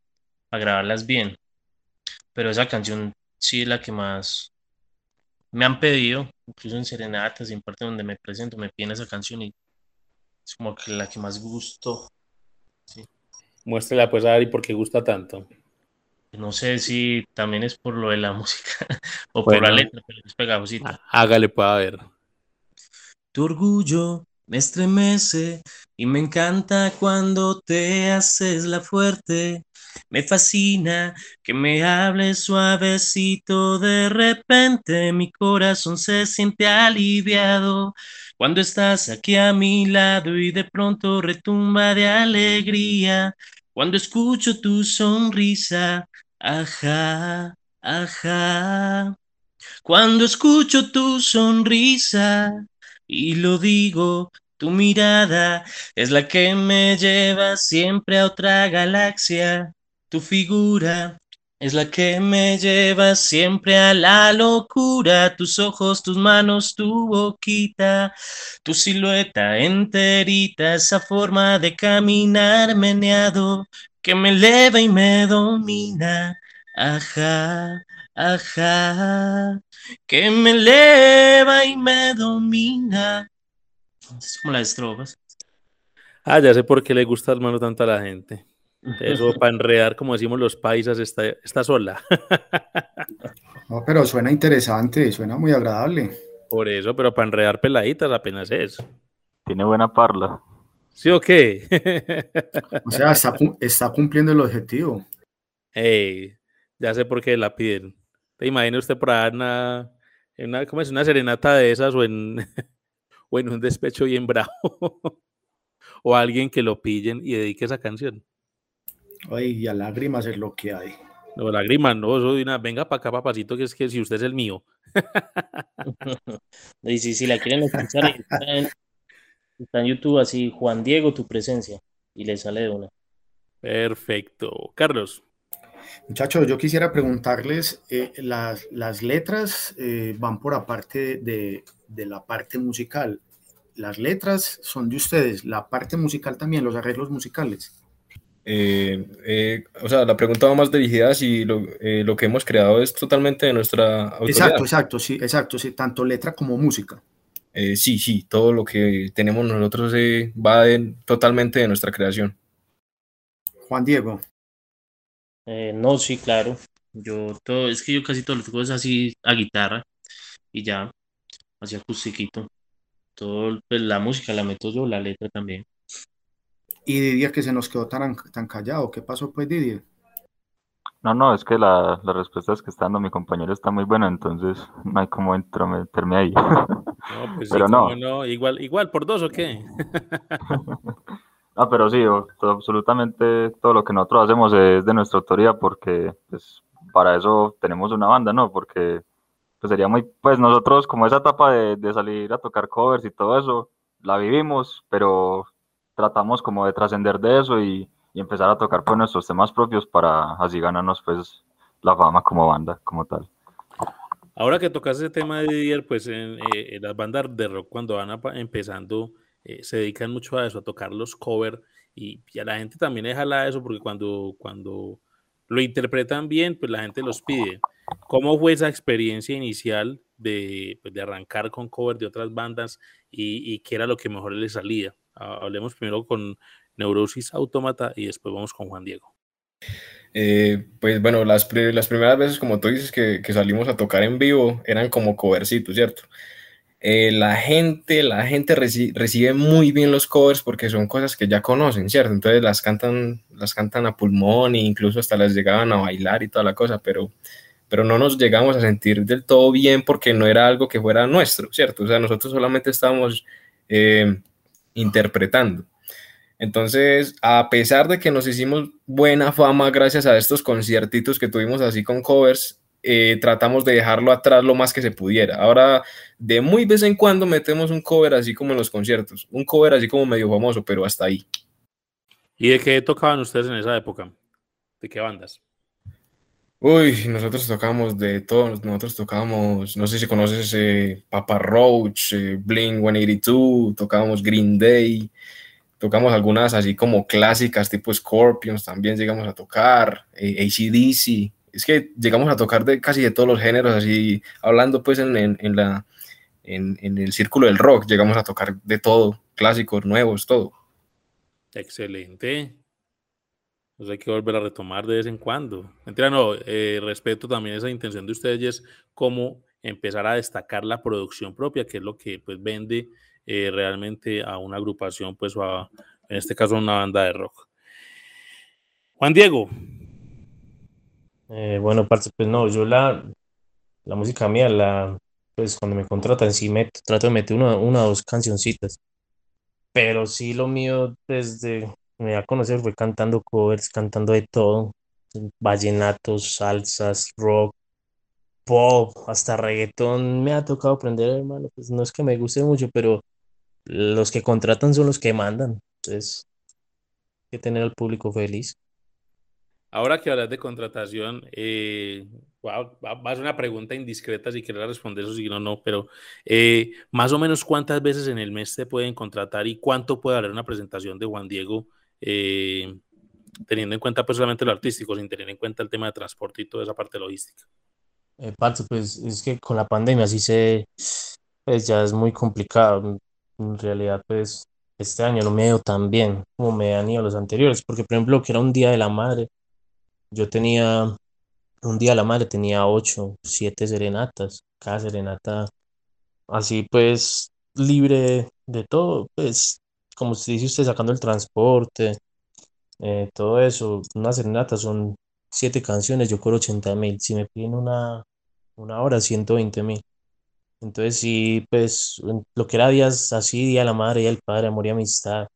para grabarlas bien. Pero esa canción sí es la que más me han pedido, incluso en serenatas en parte donde me presento me piden esa canción y es como que la que más gusto. Muéstrela pues a Ari por qué gusta tanto. No sé si también es por lo de la (laughs) música o por la letra, pero es pegajosita. Hágale, pueda ver. Tu orgullo me estremece y me encanta cuando te haces la fuerte. Me fascina que me hables suavecito. De repente mi corazón se siente aliviado cuando estás aquí a mi lado y de pronto retumba de alegría. Cuando escucho tu sonrisa, ajá, ajá. Cuando escucho tu sonrisa y lo digo, tu mirada es la que me lleva siempre a otra galaxia. Tu figura es la que me lleva siempre a la locura. Tus ojos, tus manos, tu boquita, tu silueta enterita, esa forma de caminar meneado que me eleva y me domina. Ajá, ajá, que me eleva y me domina. Es como las estrofas. Ah, ya sé por qué le gusta hermano tanto a la gente. Eso para enredar, como decimos los paisas, está, está sola. (laughs) No, pero suena interesante, suena muy agradable. Por eso, pero para enredar peladitas apenas es. Tiene buena parla. ¿Sí o qué? o sea, está, cumpliendo el objetivo. Hey, ya sé por qué la piden. ¿Te imagina usted por ahí una, una, ¿cómo es? una serenata de esas o en, (laughs) o en un despecho bien bravo? (laughs) o alguien que lo pillen y dedique esa canción. Ay, y a lágrimas es lo que hay. No, lágrimas, no, soy una, venga para acá, papacito, que es que si usted es el mío. (laughs) y si, si la quieren escuchar, está en, YouTube así, Juan Diego, tu presencia, y le sale de una. Perfecto. Carlos. Muchachos, yo quisiera preguntarles, eh, las, las, letras eh, van por aparte de, de, la parte musical. Las letras son de ustedes, la parte musical también, los arreglos musicales. Eh, eh, o sea, la pregunta va más dirigida si lo, eh, lo, que hemos creado es totalmente de nuestra autoridad. Exacto, exacto, sí, exacto, sí, tanto letra como música. sí, sí, todo lo que tenemos nosotros va totalmente de nuestra creación. Juan Diego. no, sí, claro. Yo todo, es que yo casi todo lo tengo es así a guitarra y ya, así acustiquito. Todo, pues, la música la meto yo, la letra también. Y Didier que se nos quedó tan, tan callado. ¿Qué pasó pues Didier? No, no, es que la, la respuesta es que está dando mi compañero está muy buena, entonces no hay como meterme ahí. No, pues pero no. Igual, igual, por dos o qué. (laughs) no, pero sí, absolutamente todo lo que nosotros hacemos es de nuestra autoría porque pues, para eso tenemos una banda, ¿no? Porque pues sería muy, pues nosotros como esa etapa de, de salir a tocar covers y todo eso, la vivimos, pero tratamos como de trascender de eso y, empezar a tocar con nuestros temas propios para así ganarnos pues la fama como banda, como tal. Ahora que tocas ese tema de Didier, pues en, eh, las bandas de rock cuando van empezando eh, se dedican mucho a eso, a tocar los covers y, a la gente también es jala eso porque cuando, cuando lo interpretan bien, pues la gente los pide. ¿Cómo fue esa experiencia inicial de, pues, de arrancar con covers de otras bandas y, y qué era lo que mejor les salía? Hablemos primero con Neurosis Automata y después vamos con Juan Diego. Eh, pues bueno, las, las, primeras veces, como tú dices, que, que, salimos a tocar en vivo, eran como covercitos, ¿cierto? Eh, la gente, la gente recibe muy bien los covers porque son cosas que ya conocen, ¿cierto? Entonces las cantan, las cantan a pulmón e incluso hasta las llegaban a bailar y toda la cosa, pero, pero no nos llegamos a sentir del todo bien porque no era algo que fuera nuestro, ¿cierto? O sea, nosotros solamente estábamos eh, interpretando. Entonces, a pesar de que nos hicimos buena fama gracias a estos conciertitos que tuvimos así con covers, eh, tratamos de dejarlo atrás lo más que se pudiera. Ahora, de muy vez en cuando metemos un cover así como en los conciertos, un cover así como medio famoso, pero hasta ahí. ¿Y de qué tocaban ustedes en esa época? ¿De qué bandas? Uy, nosotros tocábamos de todos, nosotros tocábamos, no sé si conoces Papa Roach, eh, Blink 182, tocábamos Green Day, tocamos algunas así como clásicas tipo Scorpions, también llegamos a tocar, eh, ACDC, es que llegamos a tocar de casi de todos los géneros, así hablando pues en, en, la, en, en el círculo del rock, llegamos a tocar de todo, clásicos, nuevos, todo. Excelente. Pues hay que volver a retomar de vez en cuando. Mentira, no, eh, respeto también esa intención de ustedes y es cómo empezar a destacar la producción propia, que es lo que pues vende eh, realmente a una agrupación, pues a, en este caso, una banda de rock. Juan Diego. Eh, bueno, pues no, yo la, la música mía, la, pues cuando me contratan, sí meto, trato de meter una o dos cancioncitas. Pero sí lo mío desde me a conocer fue cantando covers, cantando de todo, vallenatos, salsas, rock, pop, hasta reggaetón me ha tocado aprender, hermano, pues no es que me guste mucho, pero los que contratan son los que mandan, entonces hay que tener al público feliz. Ahora que hablas de contratación, eh, va, a ser una pregunta indiscreta si quieres responder eso, si no, no, pero eh, más o menos cuántas veces en el mes te pueden contratar y cuánto puede haber una presentación de Juan Diego eh, teniendo en cuenta pues solamente lo artístico, sin tener en cuenta el tema de transporte y toda esa parte logística. Eh, pues es que con la pandemia así se, pues ya es muy complicado. En realidad, pues este año no me dio tan bien como me han ido los anteriores, porque por ejemplo, que era un día de la madre, yo tenía, un día de la madre tenía ocho, siete serenatas, cada serenata así pues libre de todo, pues, como se dice usted, sacando el transporte, eh, todo eso, una serenata son siete canciones, yo cobro 80 mil, si me piden una, una hora, 120 mil. Entonces sí, pues lo que era días así, Día la Madre, Día del Padre, Amor y Amistad,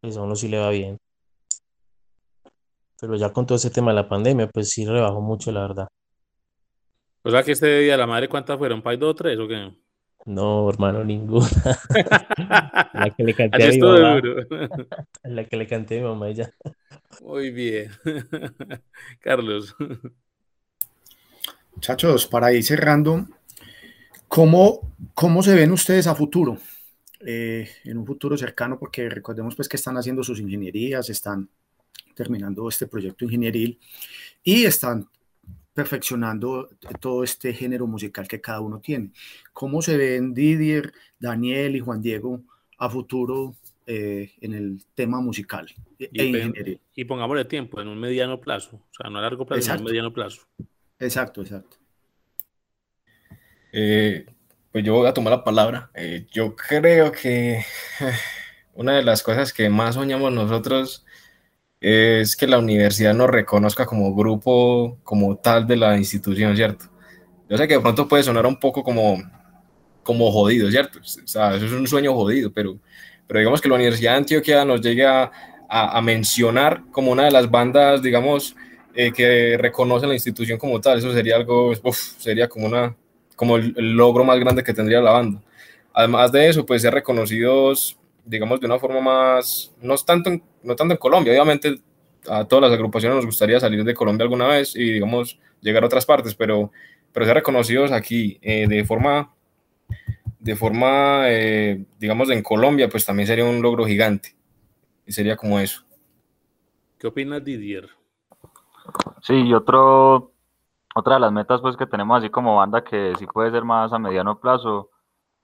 pues a uno sí le va bien. Pero ya con todo ese tema de la pandemia, pues sí rebajó mucho, la verdad. O sea que este Día de la Madre, ¿cuántas fueron? ¿Para dos tres o qué? No, hermano, ninguna. (laughs) (laughs) la que le canté a mi mamá. la que le canté a mi mamá ya. Muy bien. (laughs) Carlos. Muchachos, para ir cerrando, ¿cómo, cómo se ven ustedes a futuro? Eh, en un futuro cercano, porque recordemos pues que están haciendo sus ingenierías, están terminando este proyecto ingenieril y están perfeccionando todo este género musical que cada uno tiene. ¿Cómo se ven Didier, Daniel y Juan Diego a futuro eh, en el tema musical e y, ingeniería? Y pongámosle tiempo, en un mediano plazo, o sea, no a largo plazo, en un mediano plazo. Exacto, exacto. Eh, pues yo voy a tomar la palabra. Eh, yo creo que (laughs) una de las cosas que más soñamos nosotros es que la universidad nos reconozca como grupo, como tal de la institución, ¿cierto? Yo sé que de pronto puede sonar un poco como, como jodido, ¿cierto? O sea, eso es un sueño jodido, pero, pero digamos que la Universidad de Antioquia nos llegue a, a, mencionar como una de las bandas, digamos, eh, que reconocen la institución como tal, eso sería algo, uf, sería como, una, como el, el, logro más grande que tendría la banda. Además de eso, pues ser reconocidos digamos, de una forma más, no tanto, en, no tanto en Colombia, obviamente a todas las agrupaciones nos gustaría salir de Colombia alguna vez y, digamos, llegar a otras partes, pero, pero ser reconocidos aquí eh, de forma, de forma, eh, digamos, en Colombia, pues también sería un logro gigante. Y sería como eso. ¿Qué opinas, Didier? Sí, y otro, otra de las metas pues que tenemos así como banda que sí puede ser más a mediano plazo,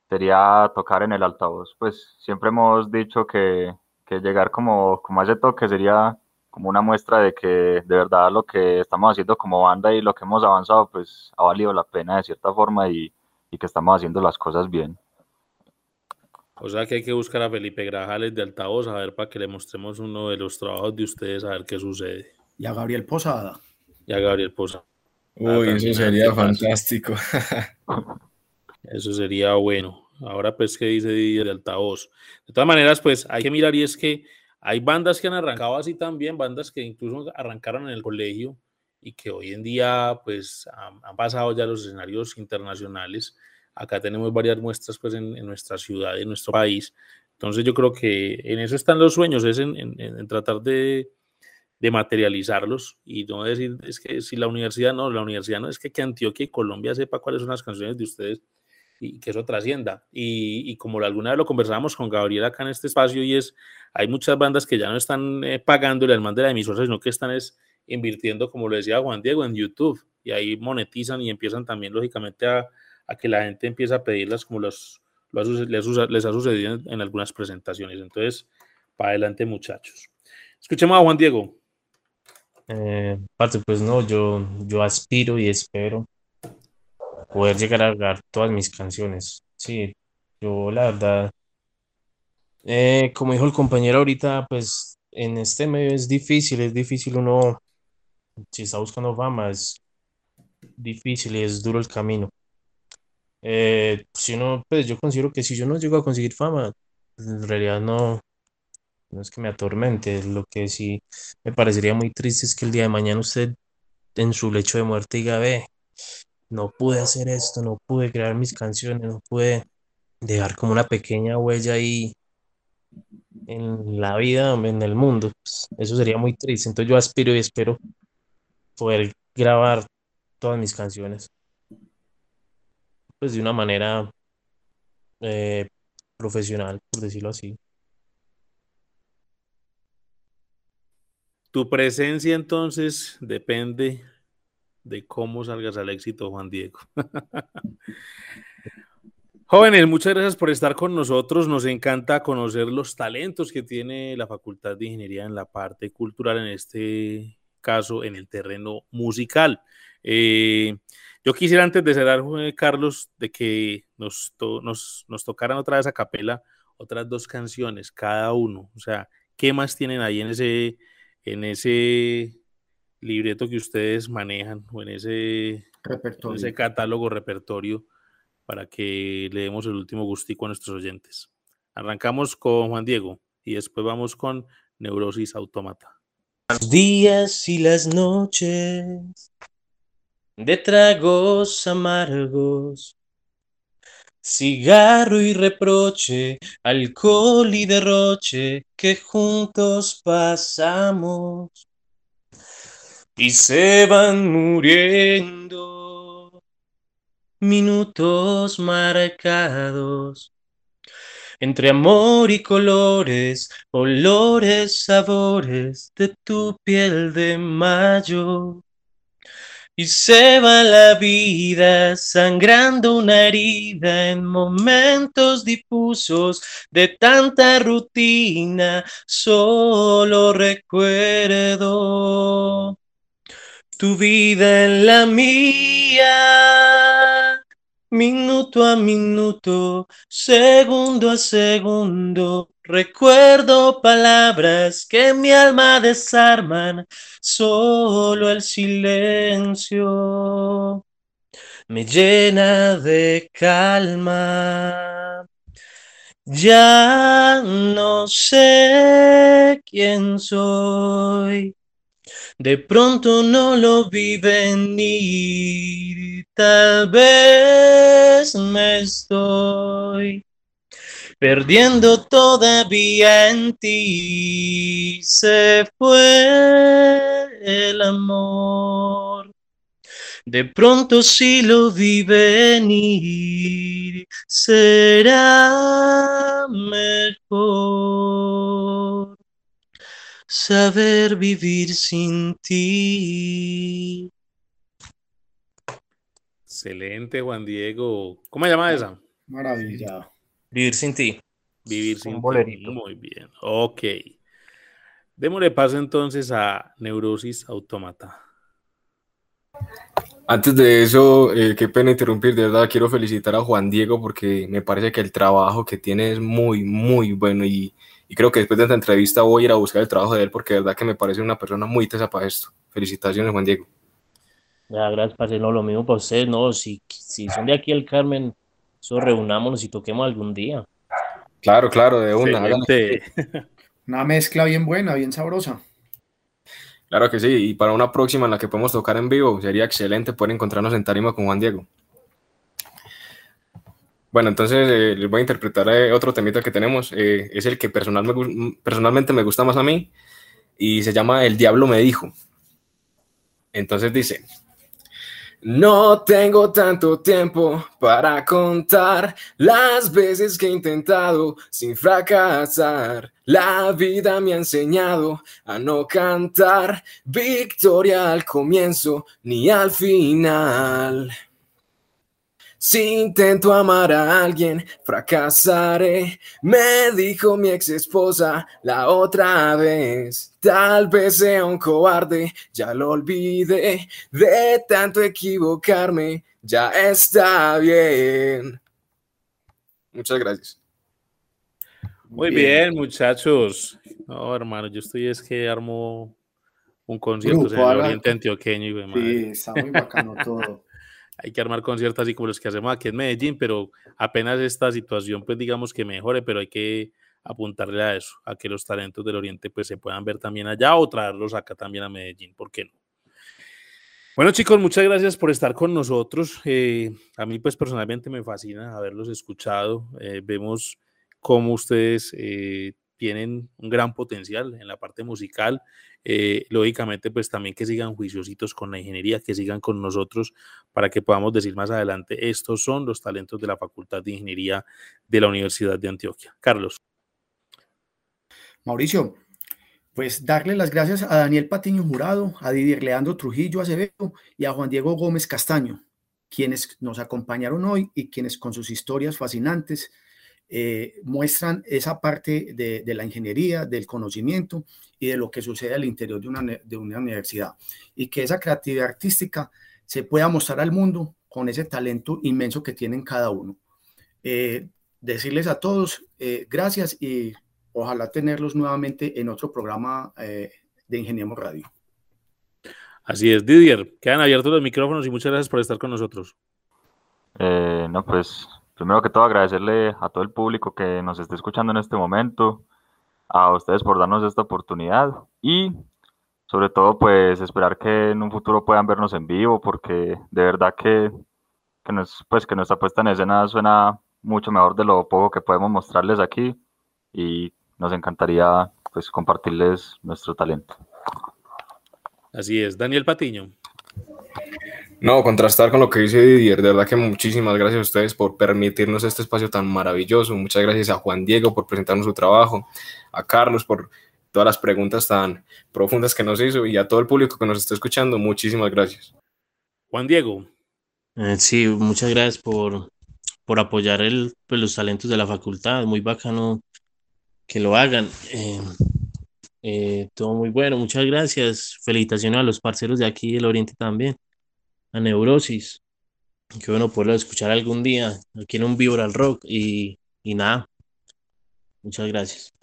sería tocar en el altavoz. Pues siempre hemos dicho que, que llegar como, como a ese toque sería como una muestra de que de verdad lo que estamos haciendo como banda y lo que hemos avanzado pues ha valido la pena de cierta forma y, y que estamos haciendo las cosas bien. O sea que hay que buscar a Felipe Grajales de altavoz a ver para que le mostremos uno de los trabajos de ustedes a ver qué sucede. Y a Gabriel Posada. Y a Gabriel Posada. Uy, eso sería fantástico. (laughs) Eso sería bueno. Ahora, pues, ¿qué dice de altavoz? De todas maneras, pues, hay que mirar y es que hay bandas que han arrancado así también, bandas que incluso arrancaron en el colegio y que hoy en día, pues, han, han pasado ya los escenarios internacionales. Acá tenemos varias muestras, pues, en, en, nuestra ciudad, en nuestro país. Entonces, yo creo que en eso están los sueños, es en, en tratar de, de materializarlos y no decir, es que si la universidad no, la universidad no, es que, que Antioquia y Colombia sepa cuáles son las canciones de ustedes y que eso trascienda. Y, y, como alguna vez lo conversábamos con Gabriel acá en este espacio, y es, hay muchas bandas que ya no están eh, pagándole al man de la emisora, sino que están es invirtiendo, como lo decía Juan Diego, en YouTube, y ahí monetizan y empiezan también, lógicamente, a, a que la gente empiece a pedirlas como los, los les, les, ha sucedido en, en, algunas presentaciones. Entonces, para adelante, muchachos. Escuchemos a Juan Diego. Eh, parte, pues no, yo, yo aspiro y espero poder llegar a grabar todas mis canciones. Sí, yo la verdad, eh, como dijo el compañero ahorita, pues en este medio es difícil, es difícil uno, si está buscando fama, es difícil y es duro el camino. Eh, si uno, pues yo considero que si yo no llego a conseguir fama, en realidad no, no es que me atormente, lo que sí me parecería muy triste es que el día de mañana usted en su lecho de muerte diga, ve, no pude hacer esto, no pude crear mis canciones, no pude dejar como una pequeña huella ahí en la vida, en el mundo. Pues, eso sería muy triste. Entonces yo aspiro y espero poder grabar todas mis canciones. Pues de una manera eh, profesional, por decirlo así. Tu presencia entonces depende de cómo salgas al éxito, Juan Diego. (laughs) Jóvenes, muchas gracias por estar con nosotros. Nos encanta conocer los talentos que tiene la Facultad de Ingeniería en la parte cultural, en este caso, en el terreno musical. Eh, yo quisiera antes de cerrar, Carlos, de que nos, to nos, nos tocaran otra vez a capela otras dos canciones cada uno. O sea, ¿qué más tienen ahí en ese, en ese libreto que ustedes manejan o en ese, repertorio. ese catálogo repertorio para que le demos el último gustico a nuestros oyentes? Arrancamos con Juan Diego y después vamos con Neurosis Automata. Los días y las noches de tragos amargos, cigarro y reproche, alcohol y derroche que juntos pasamos y se van muriendo minutos marcados entre amor y colores, olores, sabores de tu piel de mayo. Y se va la vida sangrando una herida en momentos difusos de tanta rutina. Solo recuerdo tu vida en la mía minuto a minuto, segundo a segundo. Recuerdo palabras que mi alma desarman, solo el silencio me llena de calma. Ya no sé quién soy de pronto no lo vi venir, tal vez me estoy perdiendo todavía en ti, se fue el amor. De pronto sí lo vi venir, será mejor saber vivir sin ti. Excelente, Juan Diego. ¿Cómo se llama esa? Maravilla. Vivir sin ti. Vivir sin Un ti. bolerito. Muy bien. Ok. Démosle paso entonces a Neurosis Automata. Antes de eso, eh, qué pena interrumpir, de verdad quiero felicitar a Juan Diego porque me parece que el trabajo que tiene es muy, muy bueno y, y creo que después de esta entrevista voy a ir a buscar el trabajo de él porque de verdad que me parece una persona muy tesa para esto. Felicitaciones, Juan Diego. Ya, gracias, parce. No, lo mismo para ustedes, no. Si, si son de aquí el Carmen, eso reunámonos y toquemos algún día. Claro, claro, de una. (laughs) Una mezcla bien buena, bien sabrosa. Claro que sí, y para una próxima en la que podemos tocar en vivo, sería excelente poder encontrarnos en tarima con Juan Diego. Bueno, entonces eh, les voy a interpretar eh, otro temita que tenemos, eh, es el que personalmente me gusta más a mí, y se llama El Diablo me dijo. Entonces dice, no tengo tanto tiempo para contar las veces que he intentado sin fracasar. La vida me ha enseñado a no cantar victoria al comienzo ni al final. Si intento amar a alguien, fracasaré, me dijo mi ex esposa la otra vez. Tal vez sea un cobarde, ya lo olvidé, de tanto equivocarme, ya está bien. Muchas gracias. Muy bien, muchachos. No, hermano, yo estoy es que armo un concierto Grupo, en el Oriente Antioqueño. madre. Sí, está muy bacano todo. (laughs) Hay que armar conciertos así como los que hacemos aquí en Medellín, pero apenas esta situación, pues digamos que mejore, pero hay que apuntarle a eso, a que los talentos del Oriente pues se puedan ver también allá o traerlos acá también a Medellín, ¿por qué no? Bueno chicos, muchas gracias por estar con nosotros. Eh, a mí pues personalmente me fascina haberlos escuchado. Eh, vemos cómo ustedes eh, tienen un gran potencial en la parte musical. Eh, lógicamente, pues también que sigan juiciositos con la ingeniería, que sigan con nosotros para que podamos decir más adelante, estos son los talentos de la Facultad de Ingeniería de la Universidad de Antioquia. Carlos. Mauricio, pues darle las gracias a Daniel Patiño Jurado, a Didier Leandro Trujillo Acevedo y a Juan Diego Gómez Castaño, quienes nos acompañaron hoy y quienes con sus historias fascinantes eh, muestran esa parte de, de, la ingeniería, del conocimiento y de lo que sucede al interior de una, de una universidad. Y que esa creatividad artística se pueda mostrar al mundo con ese talento inmenso que tienen cada uno. Eh, decirles a todos gracias y ojalá tenerlos nuevamente en otro programa de Ingeniemos Radio. Así es, Didier, quedan abiertos los micrófonos y muchas gracias por estar con nosotros. no, pues primero que todo agradecerle a todo el público que nos esté escuchando en este momento, a ustedes por darnos esta oportunidad y sobre todo pues esperar que en un futuro puedan vernos en vivo porque de verdad que, que, nos, pues, que nuestra puesta en escena suena mucho mejor de lo poco que podemos mostrarles aquí y nos encantaría pues compartirles nuestro talento. Así es, Daniel Patiño. No, contrastar con lo que dice Didier, de verdad que muchísimas gracias a ustedes por permitirnos este espacio tan maravilloso. Muchas gracias a Juan Diego por presentarnos su trabajo, a Carlos por todas las preguntas tan profundas que nos hizo y a todo el público que nos está escuchando, muchísimas gracias. Juan Diego. Eh, sí, muchas gracias por, por apoyar el, pues, los talentos de la facultad, muy bacano que lo hagan. Eh, eh, todo muy bueno, muchas gracias. Felicitaciones a los parceros de aquí del Oriente también a Neurosis. Qué bueno poderlo escuchar algún día aquí en un Vibra Rock y, y nada. Muchas gracias.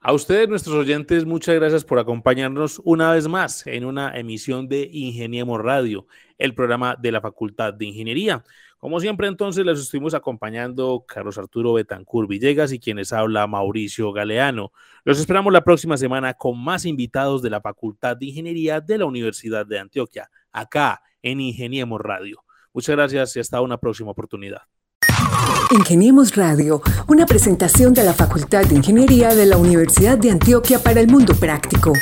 A ustedes, nuestros oyentes, muchas gracias por acompañarnos una vez más en una emisión de Ingeniemos Radio, el programa de la Facultad de Ingeniería. Como siempre, entonces, les estuvimos acompañando Carlos Arturo Betancur Villegas y quienes habla Mauricio Galeano. Los esperamos la próxima semana con más invitados de la Facultad de Ingeniería de la Universidad de Antioquia, acá en Ingeniemos Radio. Muchas gracias y hasta una próxima oportunidad. Ingeniemos Radio, una presentación de la Facultad de Ingeniería de la Universidad de Antioquia para el Mundo Práctico.